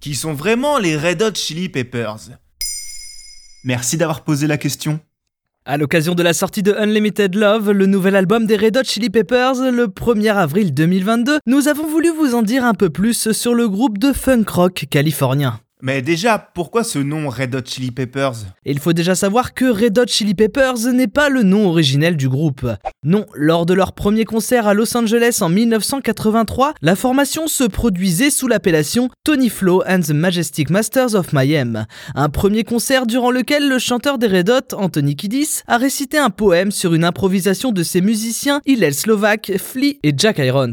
Qui sont vraiment les Red Hot Chili Peppers Merci d'avoir posé la question. À l'occasion de la sortie de Unlimited Love, le nouvel album des Red Hot Chili Peppers, le 1er avril 2022, nous avons voulu vous en dire un peu plus sur le groupe de funk rock californien. Mais déjà, pourquoi ce nom Red Hot Chili Peppers? Il faut déjà savoir que Red Hot Chili Peppers n'est pas le nom originel du groupe. Non, lors de leur premier concert à Los Angeles en 1983, la formation se produisait sous l'appellation Tony Flo and the Majestic Masters of Mayhem. Un premier concert durant lequel le chanteur des Red Hot, Anthony Kiddis, a récité un poème sur une improvisation de ses musiciens Hillel Slovak, Flea et Jack Irons.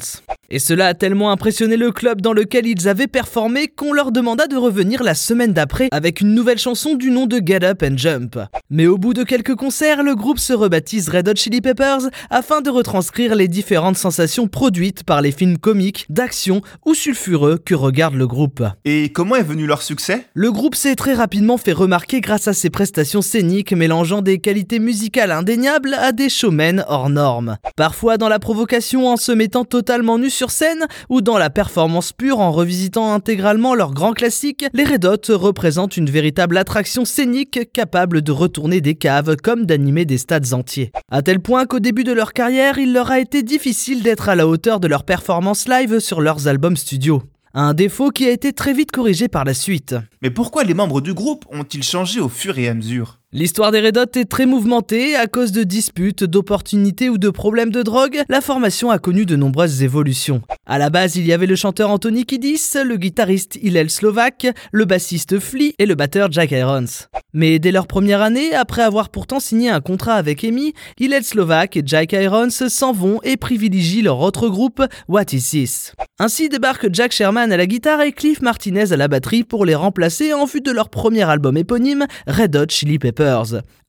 Et cela a tellement impressionné le club dans lequel ils avaient performé qu'on leur demanda de revenir la semaine d'après avec une nouvelle chanson du nom de Get Up and Jump. Mais au bout de quelques concerts, le groupe se rebaptise Red Hot Chili Peppers afin de retranscrire les différentes sensations produites par les films comiques, d'action ou sulfureux que regarde le groupe. Et comment est venu leur succès? Le groupe s'est très rapidement fait remarquer grâce à ses prestations scéniques mélangeant des qualités musicales indéniables à des showmen hors normes. Parfois dans la provocation en se mettant totalement nus sur scène ou dans la performance pure en revisitant intégralement leurs grands classiques, les Red Hot représentent une véritable attraction scénique capable de retourner des caves comme d'animer des stades entiers. À tel point qu'au début de leur carrière, il leur a été difficile d'être à la hauteur de leur performance live sur leurs albums studio. Un défaut qui a été très vite corrigé par la suite. Mais pourquoi les membres du groupe ont-ils changé au fur et à mesure? L'histoire des Red Hot est très mouvementée à cause de disputes, d'opportunités ou de problèmes de drogue. La formation a connu de nombreuses évolutions. À la base, il y avait le chanteur Anthony Kiddis, le guitariste Hillel Slovak, le bassiste Flea et le batteur Jack Irons. Mais dès leur première année, après avoir pourtant signé un contrat avec Amy, Hillel Slovak et Jack Irons s'en vont et privilégient leur autre groupe, What Is This? Ainsi débarquent Jack Sherman à la guitare et Cliff Martinez à la batterie pour les remplacer en vue de leur premier album éponyme, Red Hot Chili Peppers.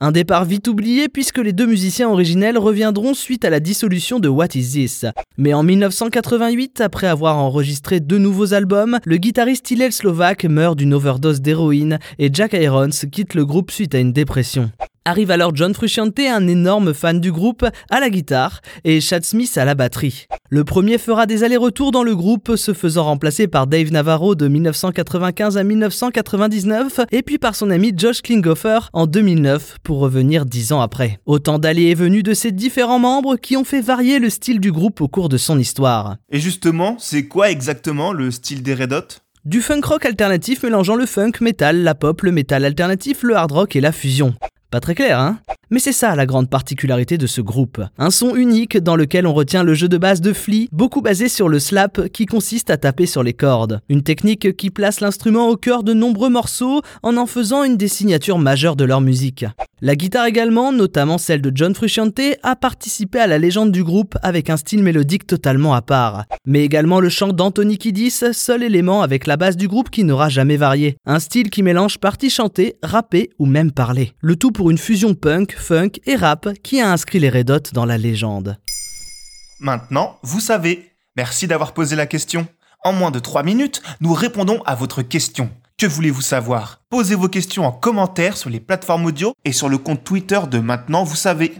Un départ vite oublié puisque les deux musiciens originels reviendront suite à la dissolution de What Is This. Mais en 1988, après avoir enregistré deux nouveaux albums, le guitariste Hillel Slovak meurt d'une overdose d'héroïne et Jack Irons quitte le groupe suite à une dépression. Arrive alors John Frusciante, un énorme fan du groupe, à la guitare et Chad Smith à la batterie. Le premier fera des allers-retours dans le groupe, se faisant remplacer par Dave Navarro de 1995 à 1999 et puis par son ami Josh Klinghoffer en 2009 pour revenir dix ans après. Autant d'allées et venues de ces différents membres qui ont fait varier le style du groupe au cours de son histoire. Et justement, c'est quoi exactement le style des Red Hot? Du funk rock alternatif mélangeant le funk, metal, la pop, le metal alternatif, le hard rock et la fusion. Très clair, hein mais c'est ça la grande particularité de ce groupe. Un son unique dans lequel on retient le jeu de base de Flea, beaucoup basé sur le slap qui consiste à taper sur les cordes. Une technique qui place l'instrument au cœur de nombreux morceaux en en faisant une des signatures majeures de leur musique. La guitare également, notamment celle de John Frusciante, a participé à la légende du groupe avec un style mélodique totalement à part. Mais également le chant d'Anthony Kiddis, seul élément avec la base du groupe qui n'aura jamais varié. Un style qui mélange partie chantée, rappée ou même parler. Le tout pour une fusion punk, funk et rap qui a inscrit les Red dans la légende. Maintenant, vous savez. Merci d'avoir posé la question. En moins de 3 minutes, nous répondons à votre question. Que voulez-vous savoir? Posez vos questions en commentaire sur les plateformes audio et sur le compte Twitter de Maintenant, vous savez.